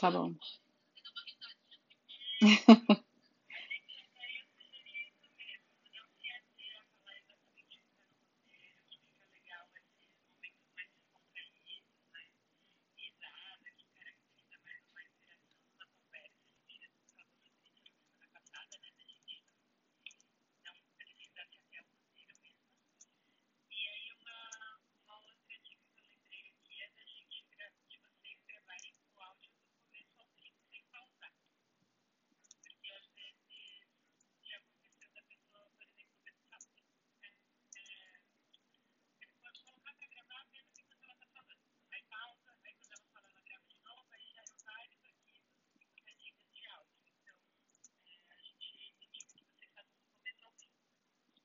Tá bom. Tá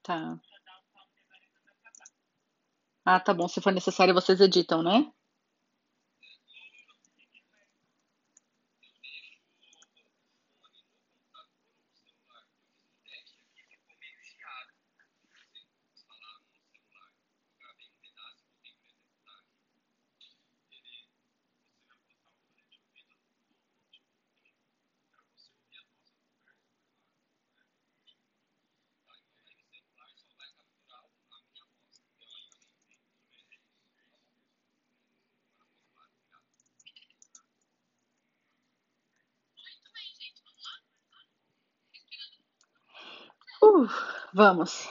Tá. Ah, tá bom. Se for necessário, vocês editam, né? Vamos!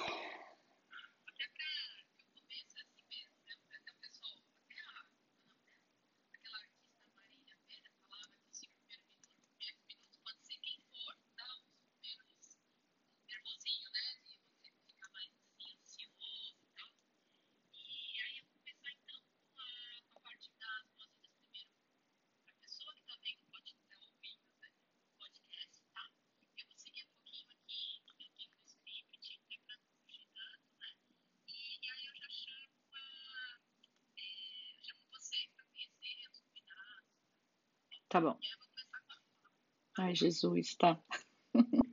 Jesus, tá?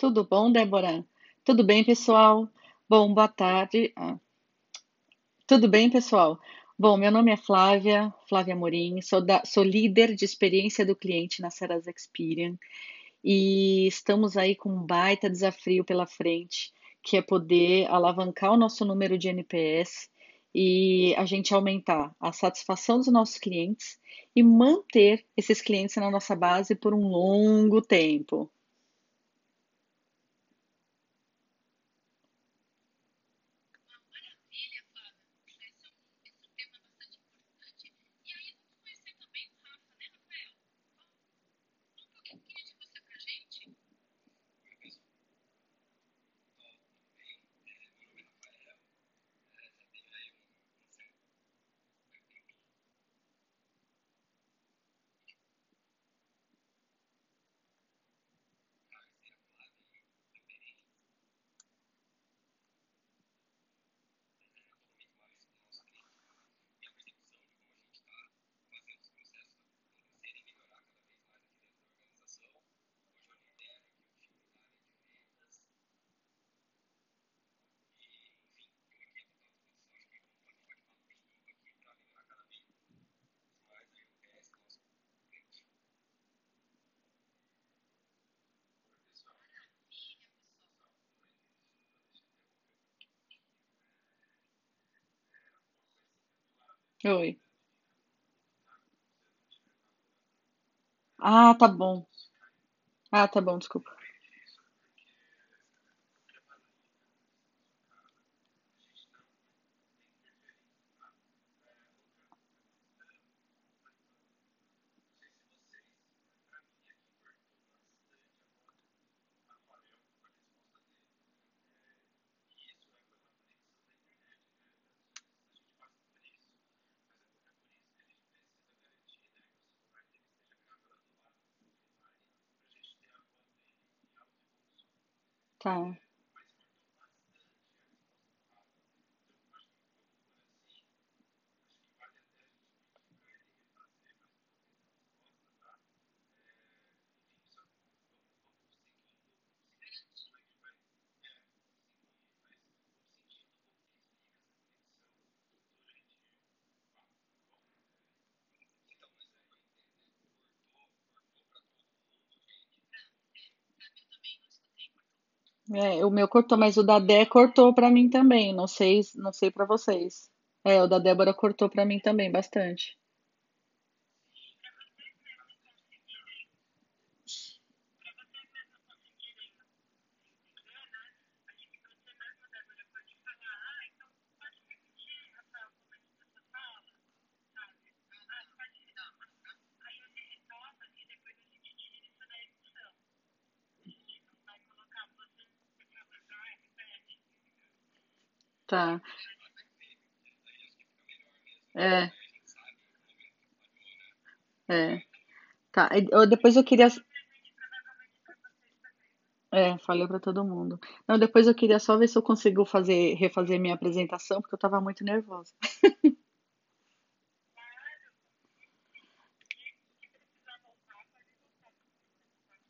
Tudo bom, Débora? Tudo bem, pessoal? Bom, boa tarde. Ah, tudo bem, pessoal? Bom, meu nome é Flávia, Flávia Morim, sou, da, sou líder de experiência do cliente na Serasa Experian e estamos aí com um baita desafio pela frente, que é poder alavancar o nosso número de NPS e a gente aumentar a satisfação dos nossos clientes e manter esses clientes na nossa base por um longo tempo. Oi. Ah, tá bom. Ah, tá bom, desculpa. Tá. É, o meu cortou, mas o da Dé cortou pra mim também. Não sei, não sei para vocês. É, o da Débora cortou pra mim também bastante. Tá. É, é. Tá. Eu- Depois eu queria. É, falei pra todo mundo. Não, depois eu queria só ver se eu consigo fazer, refazer minha apresentação, porque eu tava muito nervosa.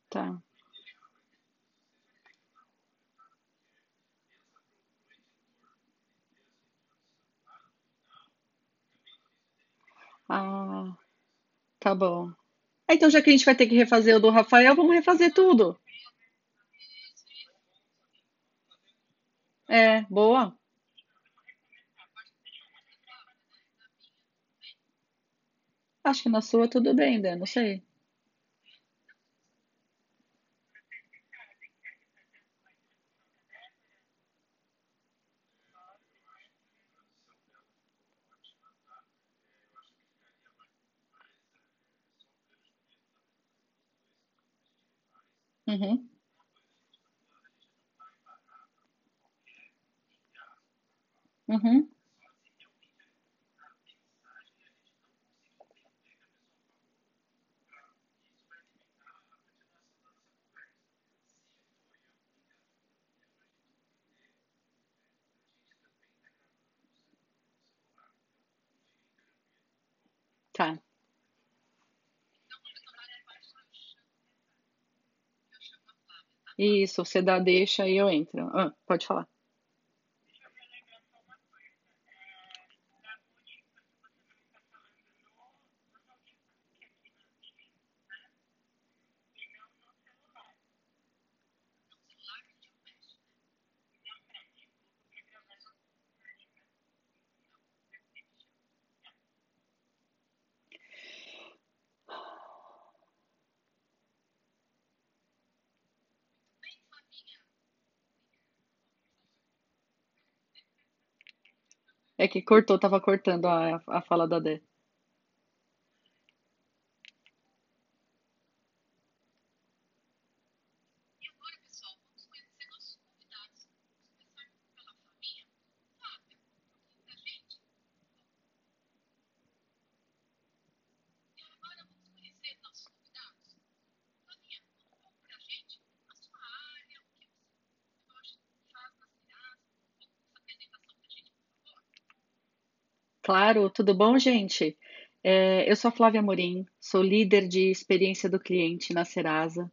Tá. Ah, tá bom. Ah, Então, já que a gente vai ter que refazer o do Rafael, vamos refazer tudo. É, boa. Acho que na sua tudo bem, Dan, não sei. mmhmm mmhmm Time. Isso, você dá deixa e eu entro. Ah, pode falar. É que cortou, tava cortando a, a fala da Dé. Claro, tudo bom, gente? É, eu sou a Flávia Amorim, sou líder de experiência do cliente na Serasa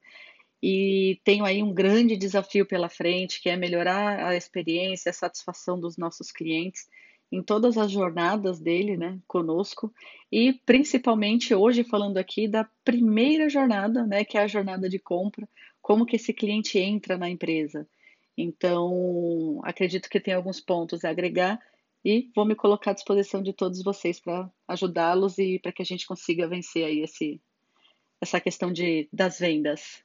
e tenho aí um grande desafio pela frente, que é melhorar a experiência, a satisfação dos nossos clientes em todas as jornadas dele, né, conosco, e principalmente hoje falando aqui da primeira jornada, né, que é a jornada de compra, como que esse cliente entra na empresa. Então, acredito que tem alguns pontos a agregar e vou me colocar à disposição de todos vocês para ajudá-los e para que a gente consiga vencer aí esse, essa questão de, das vendas.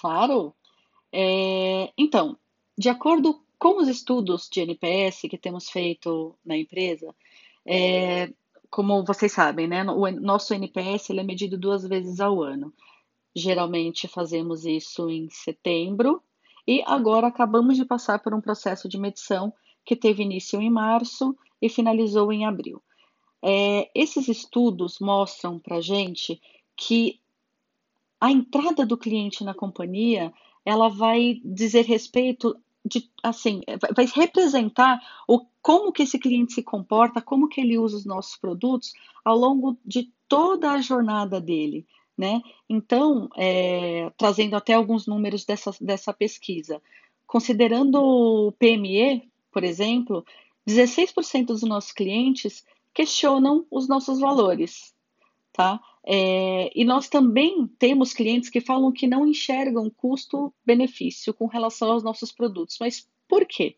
Claro. É, então, de acordo com os estudos de NPS que temos feito na empresa, é, como vocês sabem, né, o nosso NPS ele é medido duas vezes ao ano. Geralmente fazemos isso em setembro e agora acabamos de passar por um processo de medição que teve início em março e finalizou em abril. É, esses estudos mostram para gente que a entrada do cliente na companhia, ela vai dizer respeito de, assim, vai representar o como que esse cliente se comporta, como que ele usa os nossos produtos ao longo de toda a jornada dele, né? Então, é, trazendo até alguns números dessa, dessa pesquisa, considerando o PME, por exemplo, 16% dos nossos clientes questionam os nossos valores, tá? É, e nós também temos clientes que falam que não enxergam custo-benefício com relação aos nossos produtos. Mas por quê?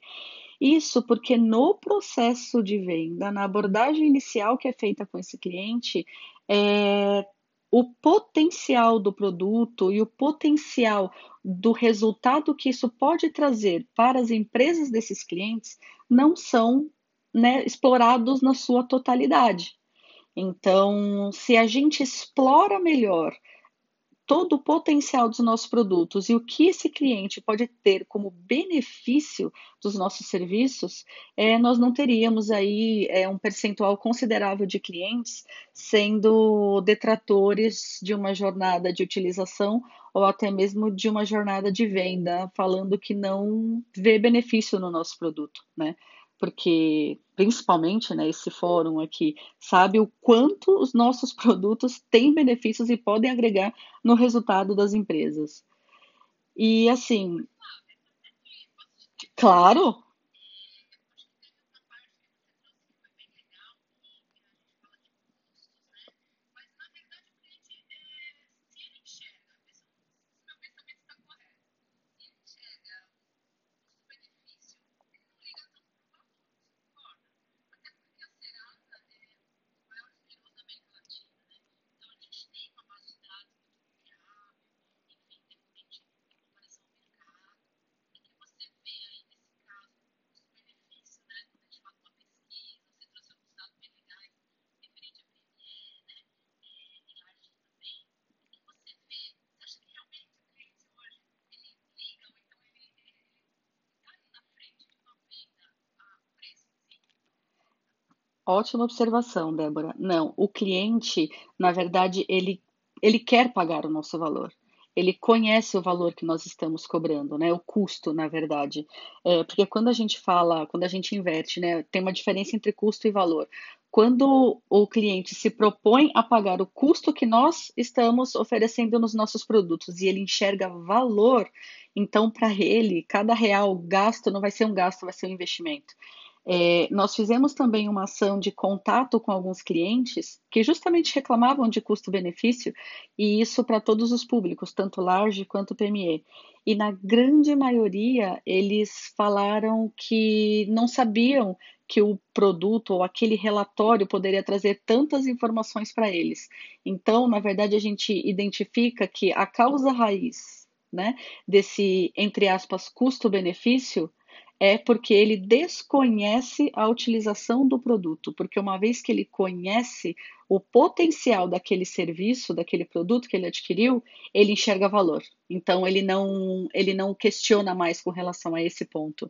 Isso porque no processo de venda, na abordagem inicial que é feita com esse cliente, é, o potencial do produto e o potencial do resultado que isso pode trazer para as empresas desses clientes não são né, explorados na sua totalidade. Então, se a gente explora melhor todo o potencial dos nossos produtos e o que esse cliente pode ter como benefício dos nossos serviços, é, nós não teríamos aí é, um percentual considerável de clientes sendo detratores de uma jornada de utilização ou até mesmo de uma jornada de venda, falando que não vê benefício no nosso produto, né? Porque principalmente né, esse fórum aqui sabe o quanto os nossos produtos têm benefícios e podem agregar no resultado das empresas. E assim, claro, Ótima observação, Débora. Não, o cliente, na verdade, ele, ele quer pagar o nosso valor. Ele conhece o valor que nós estamos cobrando, né? O custo, na verdade. É, porque quando a gente fala, quando a gente inverte, né? Tem uma diferença entre custo e valor. Quando o cliente se propõe a pagar o custo que nós estamos oferecendo nos nossos produtos e ele enxerga valor, então para ele, cada real gasto não vai ser um gasto, vai ser um investimento. É, nós fizemos também uma ação de contato com alguns clientes que justamente reclamavam de custo-benefício, e isso para todos os públicos, tanto large quanto PME. E na grande maioria, eles falaram que não sabiam que o produto ou aquele relatório poderia trazer tantas informações para eles. Então, na verdade, a gente identifica que a causa raiz né, desse, entre aspas, custo-benefício é porque ele desconhece a utilização do produto, porque uma vez que ele conhece o potencial daquele serviço, daquele produto que ele adquiriu, ele enxerga valor. Então ele não ele não questiona mais com relação a esse ponto.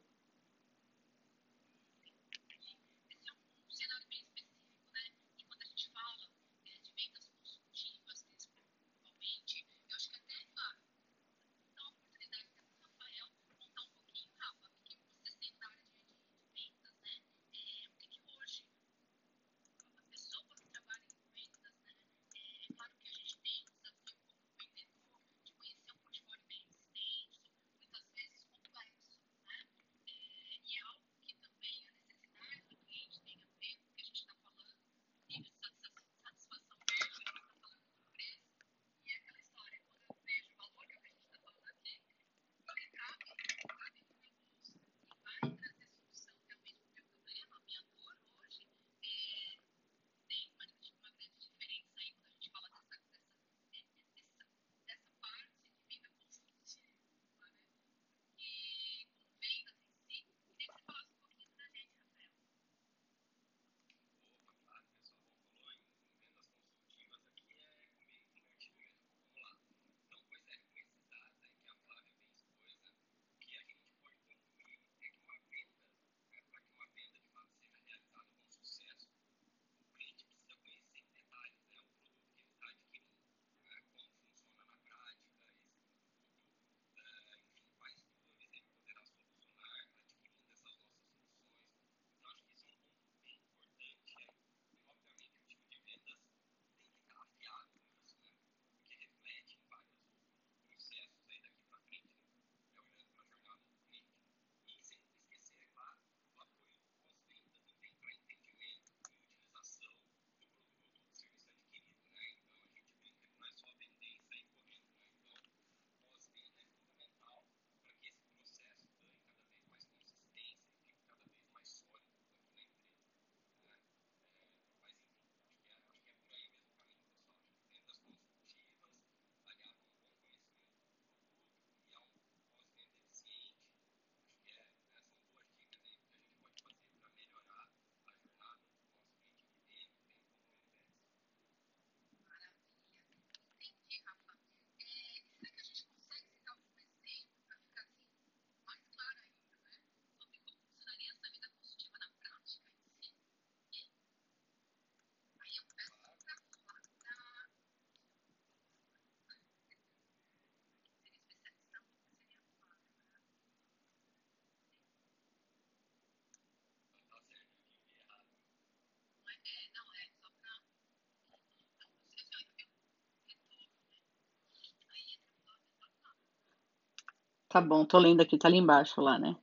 Tá bom, tô lendo aqui, tá ali embaixo lá, né?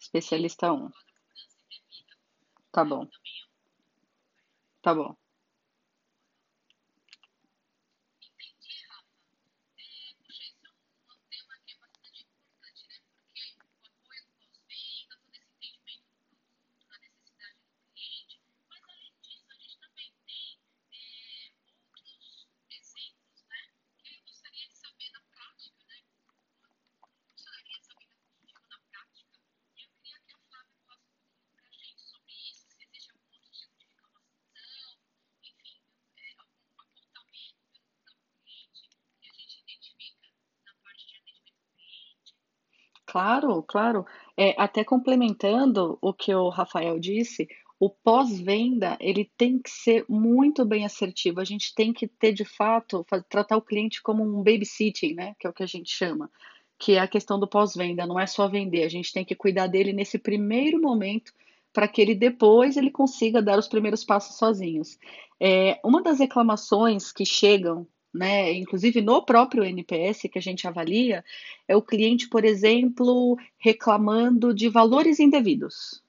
Especialista um. Tá bom, tá bom. Claro, claro. É, até complementando o que o Rafael disse, o pós-venda ele tem que ser muito bem assertivo. A gente tem que ter de fato tratar o cliente como um babysitting, né? Que é o que a gente chama, que é a questão do pós-venda. Não é só vender. A gente tem que cuidar dele nesse primeiro momento para que ele depois ele consiga dar os primeiros passos sozinhos. É, uma das reclamações que chegam né, inclusive no próprio NPS que a gente avalia, é o cliente, por exemplo, reclamando de valores indevidos,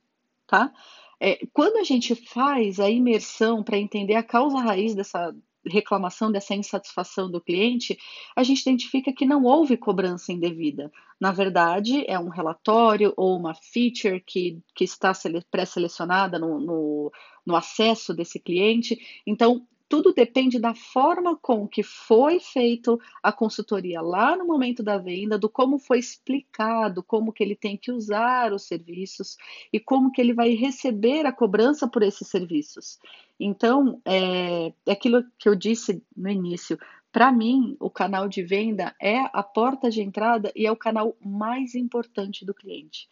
tá? É, quando a gente faz a imersão para entender a causa raiz dessa reclamação, dessa insatisfação do cliente, a gente identifica que não houve cobrança indevida. Na verdade, é um relatório ou uma feature que, que está pré-selecionada no, no, no acesso desse cliente. Então, tudo depende da forma com que foi feito a consultoria lá no momento da venda, do como foi explicado, como que ele tem que usar os serviços e como que ele vai receber a cobrança por esses serviços. Então, é, é aquilo que eu disse no início. Para mim, o canal de venda é a porta de entrada e é o canal mais importante do cliente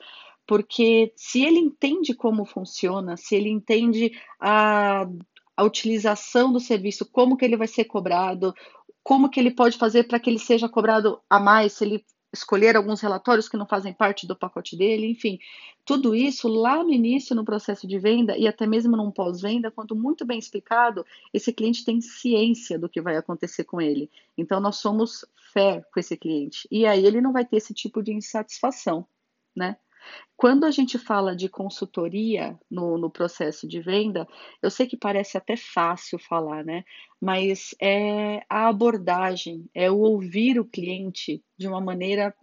porque se ele entende como funciona, se ele entende a a utilização do serviço, como que ele vai ser cobrado, como que ele pode fazer para que ele seja cobrado a mais, se ele escolher alguns relatórios que não fazem parte do pacote dele, enfim, tudo isso lá no início no processo de venda e até mesmo num pós-venda, quando muito bem explicado, esse cliente tem ciência do que vai acontecer com ele. Então nós somos fair com esse cliente e aí ele não vai ter esse tipo de insatisfação, né? Quando a gente fala de consultoria no, no, processo de venda, eu sei que parece até fácil falar, né? Mas é a abordagem, é o ouvir o cliente de uma maneira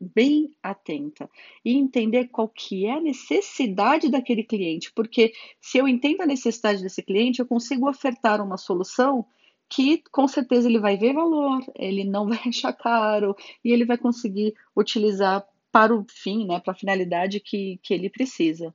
bem atenta e entender qual que é a necessidade daquele cliente, porque se eu entendo a necessidade desse cliente, eu consigo ofertar uma solução que com certeza ele vai ver valor, ele não vai achar caro e ele vai conseguir utilizar para o fim, né, para a finalidade que, que ele precisa.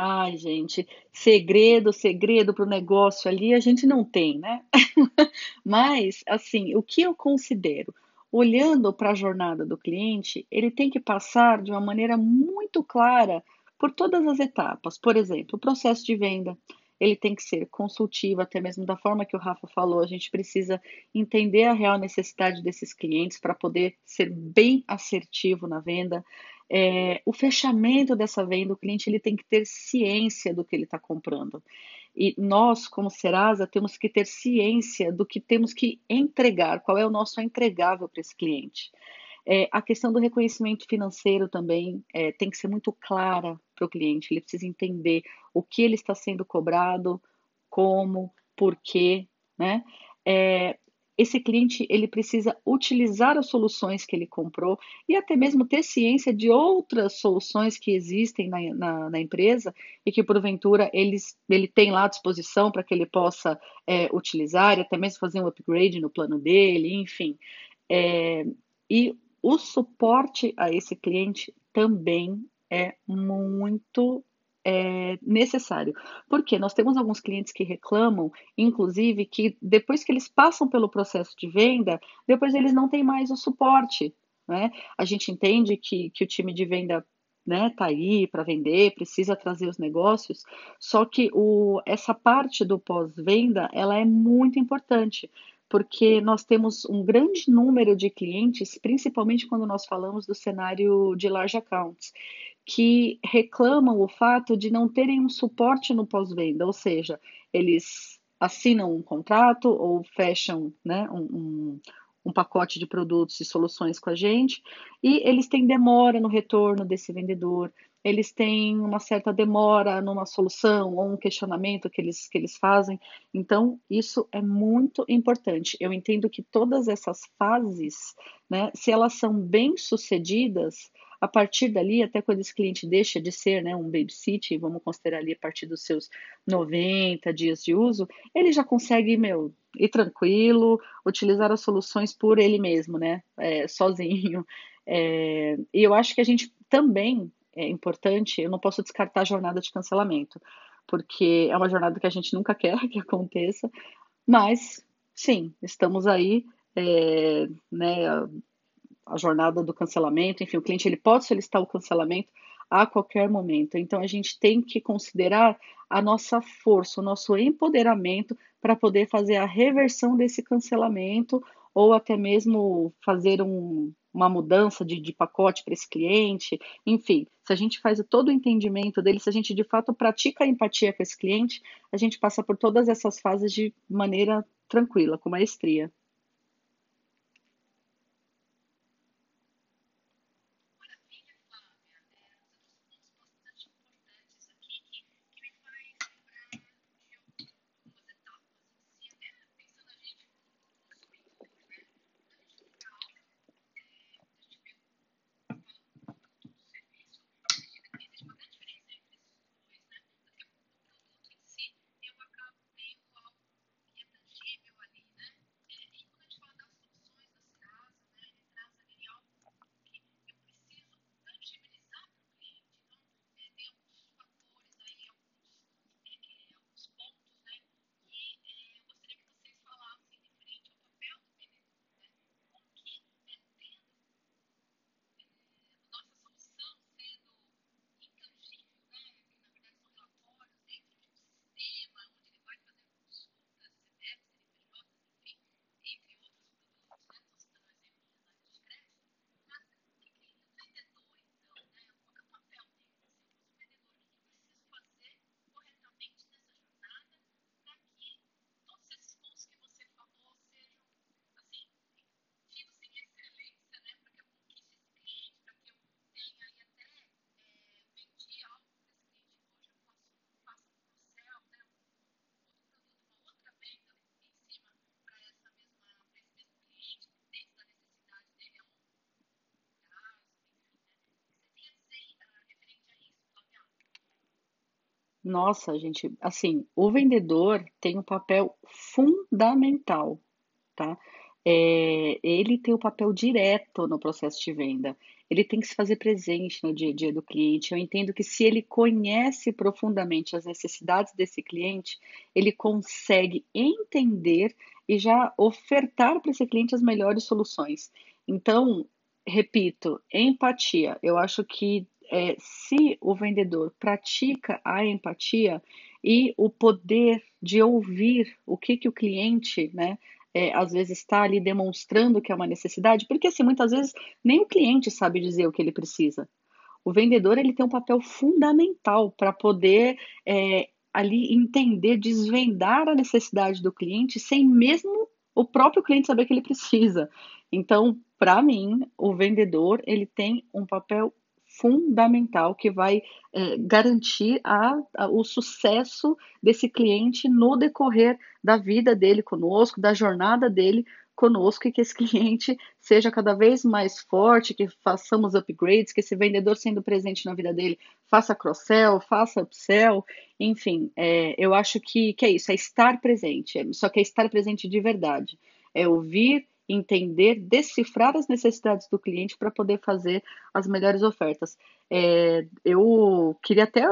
Ai, gente, segredo, segredo para o negócio ali a gente não tem, né? Mas, assim, o que eu considero? Olhando para a jornada do cliente, ele tem que passar de uma maneira muito clara por todas as etapas. Por exemplo, o processo de venda, ele tem que ser consultivo, até mesmo da forma que o Rafa falou, a gente precisa entender a real necessidade desses clientes para poder ser bem assertivo na venda. É, o fechamento dessa venda, o cliente ele tem que ter ciência do que ele está comprando. E nós, como Serasa, temos que ter ciência do que temos que entregar, qual é o nosso entregável para esse cliente. É, a questão do reconhecimento financeiro também é, tem que ser muito clara para o cliente. Ele precisa entender o que ele está sendo cobrado, como, por quê, né? É, esse cliente ele precisa utilizar as soluções que ele comprou e até mesmo ter ciência de outras soluções que existem na, na, na empresa e que porventura eles, ele tem lá à disposição para que ele possa é, utilizar e até mesmo fazer um upgrade no plano dele, enfim. É, e o suporte a esse cliente também é muito é, necessário. Porque nós temos alguns clientes que reclamam, inclusive, que depois que eles passam pelo processo de venda, depois eles não têm mais o suporte. Né? A gente entende que, que o time de venda né, tá aí para vender, precisa trazer os negócios, só que o, essa parte do pós-venda ela é muito importante, porque nós temos um grande número de clientes, principalmente quando nós falamos do cenário de large accounts, que reclamam o fato de não terem um suporte no pós-venda, ou seja, eles assinam um contrato ou fecham né, um, um, um pacote de produtos e soluções com a gente e eles têm demora no retorno desse vendedor, eles têm uma certa demora numa solução ou um questionamento que eles, que eles fazem. Então, isso é muito importante. Eu entendo que todas essas fases, né, se elas são bem sucedidas, a partir dali, até quando esse cliente deixa de ser né, um babysit, vamos considerar ali a partir dos seus 90 dias de uso, ele já consegue, meu, ir tranquilo, utilizar as soluções por ele mesmo, né, é, sozinho. É, e eu acho que a gente também é importante, eu não posso descartar a jornada de cancelamento, porque é uma jornada que a gente nunca quer que aconteça, mas sim, estamos aí, é, né, a, jornada do cancelamento, enfim, o cliente ele pode solicitar o cancelamento a qualquer momento. Então a gente tem que considerar a nossa força, o nosso empoderamento para poder fazer a reversão desse cancelamento ou até mesmo fazer um, uma mudança de, de pacote para esse cliente, enfim, se a gente faz todo o entendimento dele, se a gente de fato pratica a empatia com esse cliente, a gente passa por todas essas fases de maneira tranquila, com maestria. Nossa, gente, assim, o vendedor tem um papel fundamental, tá? É, ele tem o um papel direto no processo de venda. ele tem que se fazer presente no dia a dia do cliente. Eu entendo que se ele conhece profundamente as necessidades desse cliente, ele consegue entender e já ofertar para esse cliente as melhores soluções. Então, repito, empatia. Eu acho que é, se o vendedor pratica a empatia e o poder de ouvir o que, que o cliente, né, é, às vezes está ali demonstrando que é uma necessidade, porque assim, muitas vezes nem o cliente sabe dizer o que ele precisa. O vendedor ele tem um papel fundamental para poder é, ali entender, desvendar a necessidade do cliente sem mesmo o próprio cliente saber que ele precisa. Então, para mim, o vendedor ele tem um papel fundamental que vai é, garantir a, a, o sucesso desse cliente no decorrer da vida dele conosco, da jornada dele conosco e que esse cliente seja cada vez mais forte, que façamos upgrades, que esse vendedor sendo presente na vida dele faça cross-sell, faça upsell, enfim, é, eu acho que, que é isso, é estar presente, só que é estar presente de verdade, é ouvir entender, decifrar as necessidades do cliente para poder fazer as melhores ofertas. É, eu queria até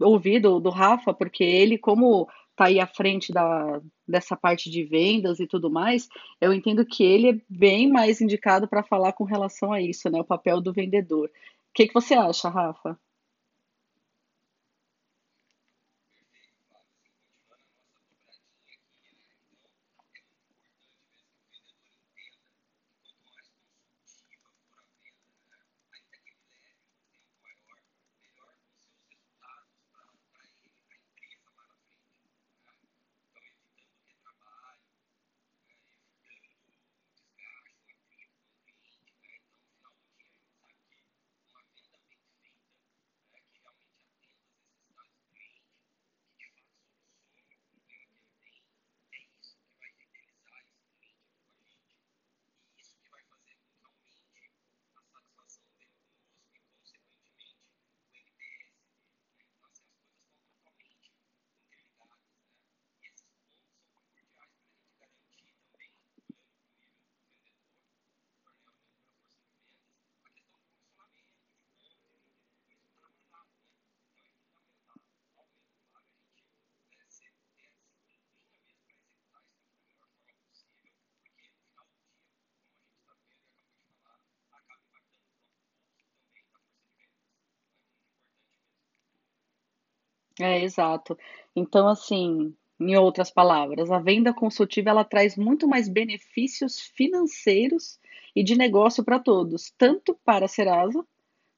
ouvir do, do Rafa, porque ele, como está aí à frente da, dessa parte de vendas e tudo mais, eu entendo que ele é bem mais indicado para falar com relação a isso, né? O papel do vendedor. O que, que você acha, Rafa? É, exato. Então, assim, em outras palavras, a venda consultiva ela traz muito mais benefícios financeiros e de negócio para todos, tanto para a Serasa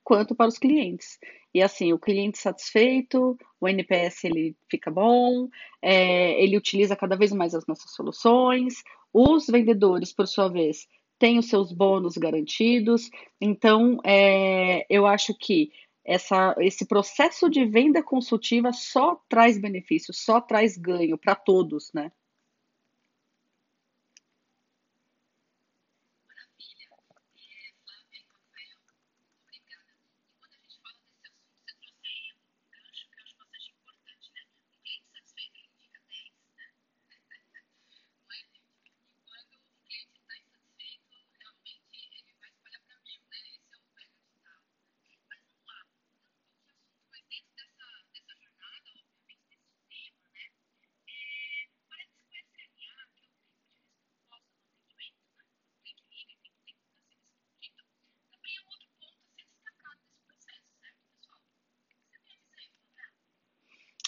quanto para os clientes. E assim, o cliente satisfeito, o NPS ele fica bom, é, ele utiliza cada vez mais as nossas soluções, os vendedores, por sua vez, têm os seus bônus garantidos. Então, é, eu acho que essa, esse processo de venda consultiva só traz benefício, só traz ganho para todos, né?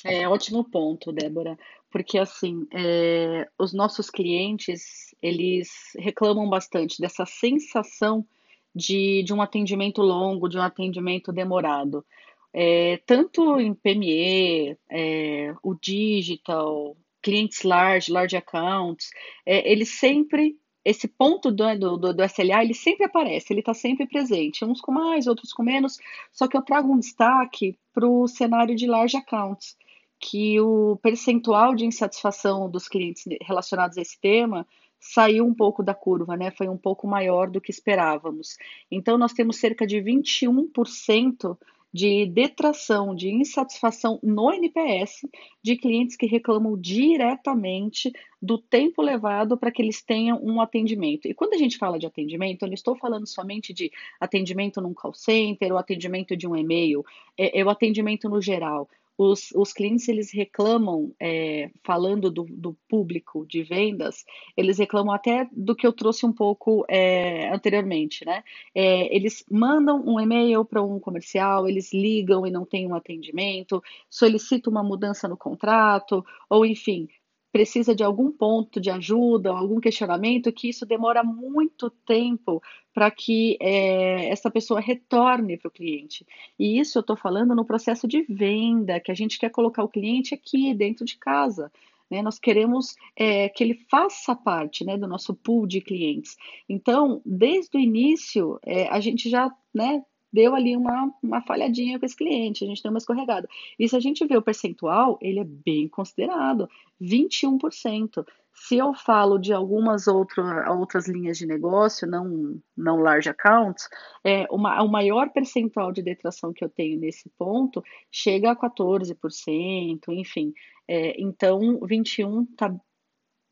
É ótimo ponto, Débora, porque assim, é, os nossos clientes, eles reclamam bastante dessa sensação de, de um atendimento longo, de um atendimento demorado. É, tanto em PME, é, o digital, clientes large, large accounts, é, eles sempre, esse ponto do, do, do SLA, ele sempre aparece, ele está sempre presente, uns com mais, outros com menos, só que eu trago um destaque para o cenário de large accounts que o percentual de insatisfação dos clientes relacionados a esse tema saiu um pouco da curva, né? Foi um pouco maior do que esperávamos. Então, nós temos cerca de 21% de detração, de insatisfação no NPS de clientes que reclamam diretamente do tempo levado para que eles tenham um atendimento. E quando a gente fala de atendimento, eu não estou falando somente de atendimento num call center ou atendimento de um e-mail, é, é o atendimento no geral os, os clientes eles reclamam, é, falando do, do, público de vendas, eles reclamam até do que eu trouxe um pouco é, anteriormente, né? É, eles mandam um e-mail para um comercial, eles ligam e não tem um atendimento, solicitam uma mudança no contrato, ou enfim, precisa de algum ponto de ajuda, algum questionamento, que isso demora muito tempo para que é, essa pessoa retorne para o cliente. E isso eu estou falando no processo de venda, que a gente quer colocar o cliente aqui dentro de casa. Né? Nós queremos é, que ele faça parte né, do nosso pool de clientes. Então, desde o início, é, a gente já né, deu ali uma, uma falhadinha com esse cliente, a gente deu uma escorregada. E se a gente vê o percentual, ele é bem considerado, 21%. Se eu falo de algumas outra, outras linhas de negócio, não, não large accounts, é, uma, o maior percentual de detração que eu tenho nesse ponto chega a 14%, enfim. É, então, 21% está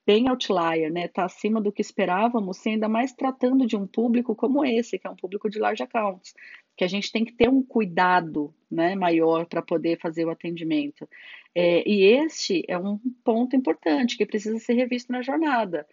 bem outlier, né? Está acima do que esperávamos, ainda mais tratando de um público como esse, que é um público de large accounts que a gente tem que ter um cuidado né, maior para poder fazer o atendimento. É, e este é um ponto importante que precisa ser revisto na jornada.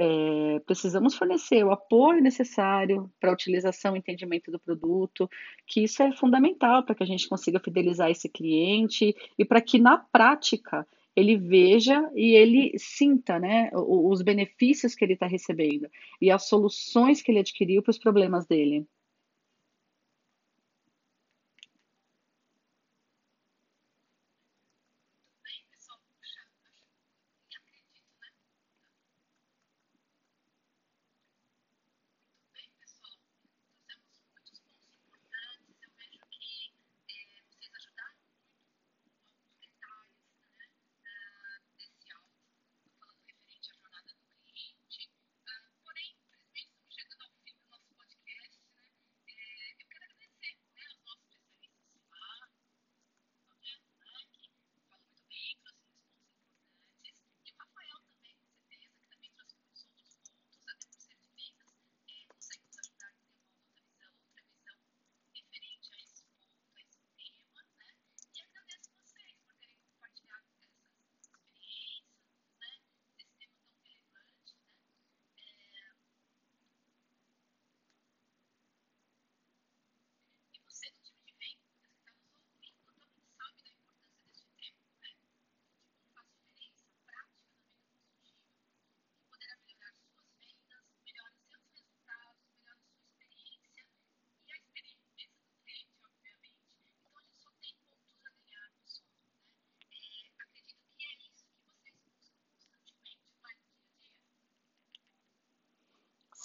É, precisamos fornecer o apoio necessário para a utilização e entendimento do produto, que isso é fundamental para que a gente consiga fidelizar esse cliente e para que na prática ele veja e ele sinta né, os benefícios que ele está recebendo e as soluções que ele adquiriu para os problemas dele.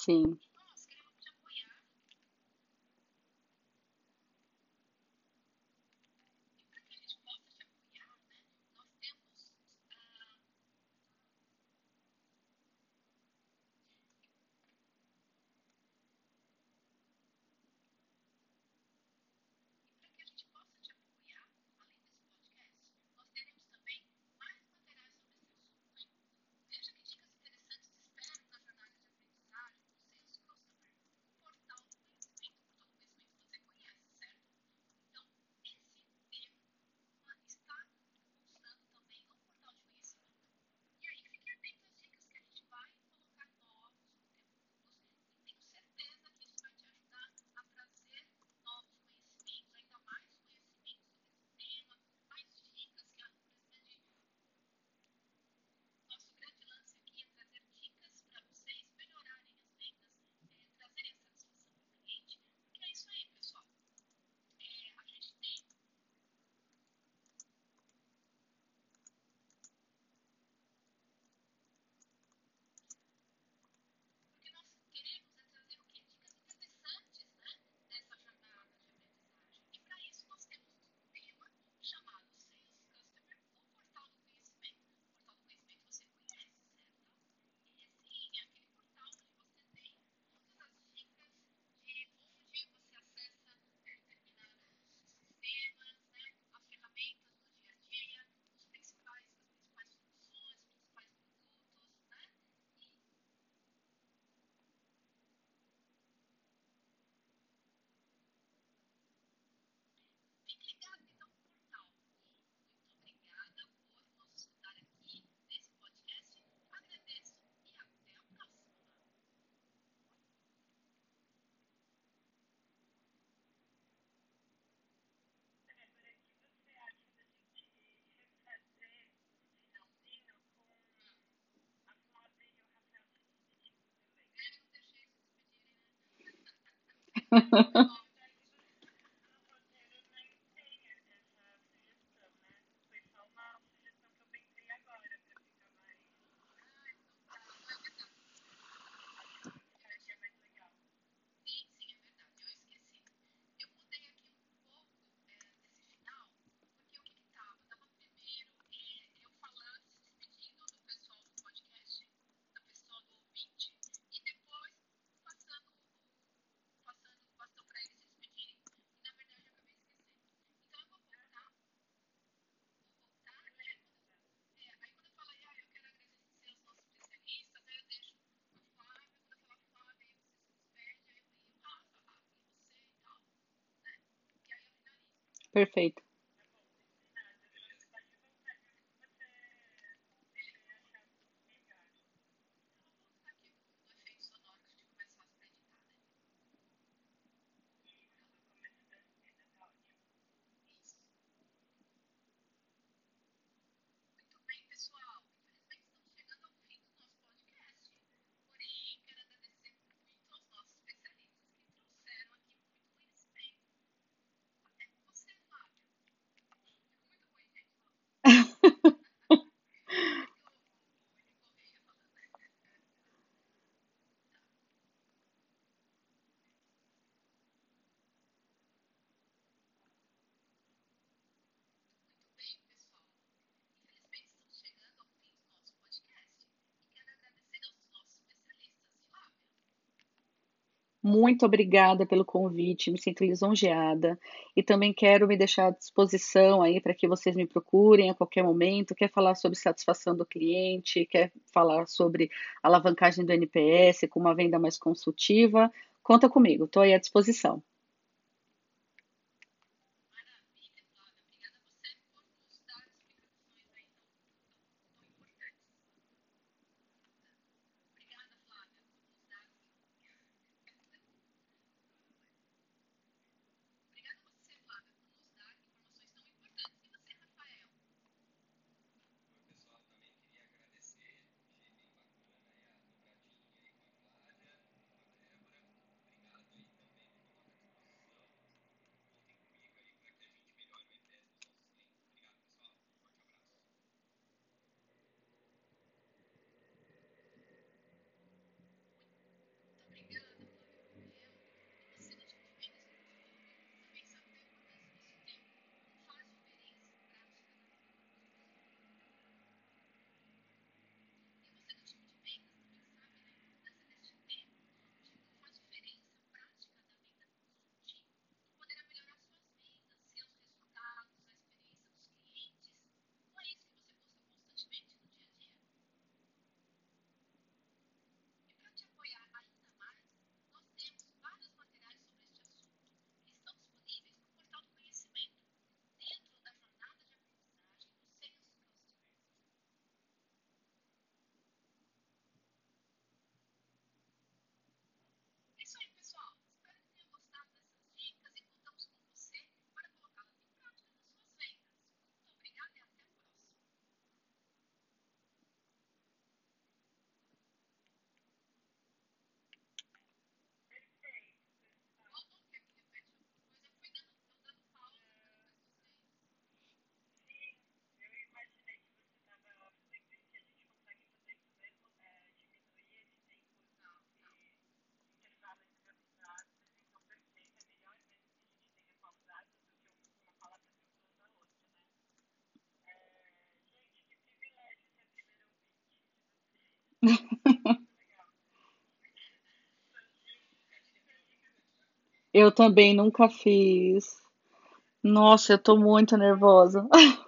Sim. Muito obrigada por nos ajudar aqui nesse podcast. Agradeço e Ha ha ha. Perfeito. Muito obrigada pelo convite, me sinto lisonjeada e também quero me deixar à disposição aí para que vocês me procurem a qualquer momento. Quer falar sobre satisfação do cliente, quer falar sobre alavancagem do NPS com uma venda mais consultiva? Conta comigo, estou aí à disposição. Eu também nunca fiz. Nossa, eu tô muito nervosa.